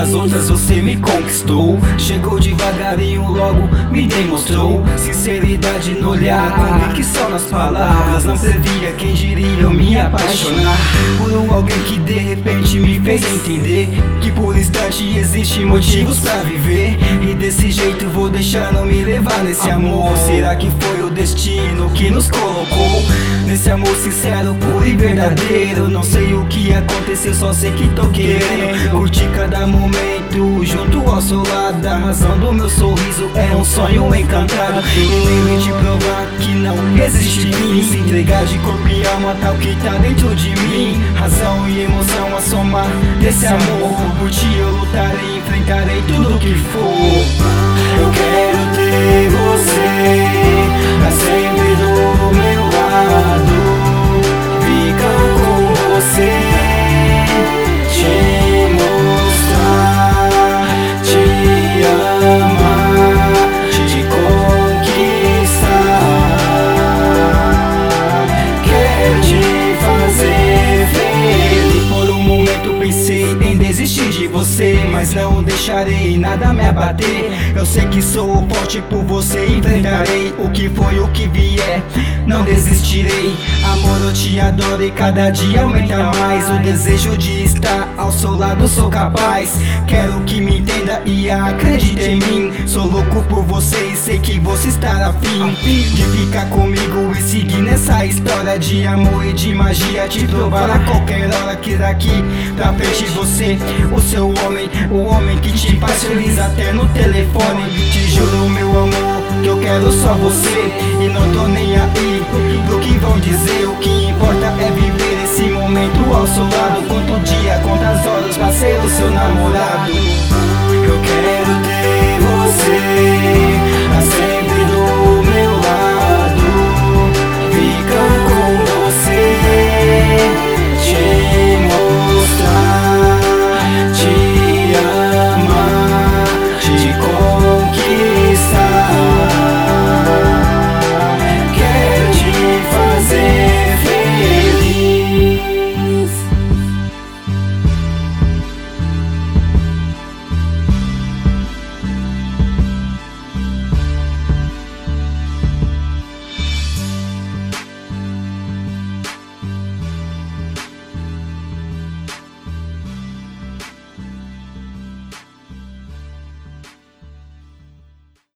das outras você me conquistou. Chegou devagarinho, logo me demonstrou. Sinceridade no olhar, convicção nas palavras Não servia quem diria eu me apaixonar. Por um alguém que de repente fez entender Que por instante existe motivos pra viver. E desse jeito vou deixando me levar nesse amor. Será que foi o destino que nos colocou Nesse amor sincero, puro e verdadeiro? Não sei o que aconteceu, só sei que tô querendo Curtir cada momento junto ao seu lado. A razão do meu sorriso é um sonho encantado. E lembre de provar que não existe fim Se entregar de corpo e alma tal que tá dentro de mim. Razão e emoção a somar desse amor Por ti eu lutarei, enfrentarei tudo que for desistir de você Mas não deixarei nada me abater. Eu sei que sou forte por você Enfrentarei o que foi o que vier. Não desistirei. Amor, eu te adoro e cada dia aumenta mais. O desejo de estar ao seu lado sou capaz. Quero que me entenda e acredite em mim. Sou louco por você e sei que você está afim De ficar comigo e seguir nessa história de amor e de magia. Te provar a qualquer hora que daqui pra frente você seu homem, o homem que te feliz até no telefone. Te juro meu amor que eu quero só você E não tô nem aí pro que vão dizer. O que importa é viver esse momento ao seu lado. Quanto dia, quantas horas pra ser o seu namorado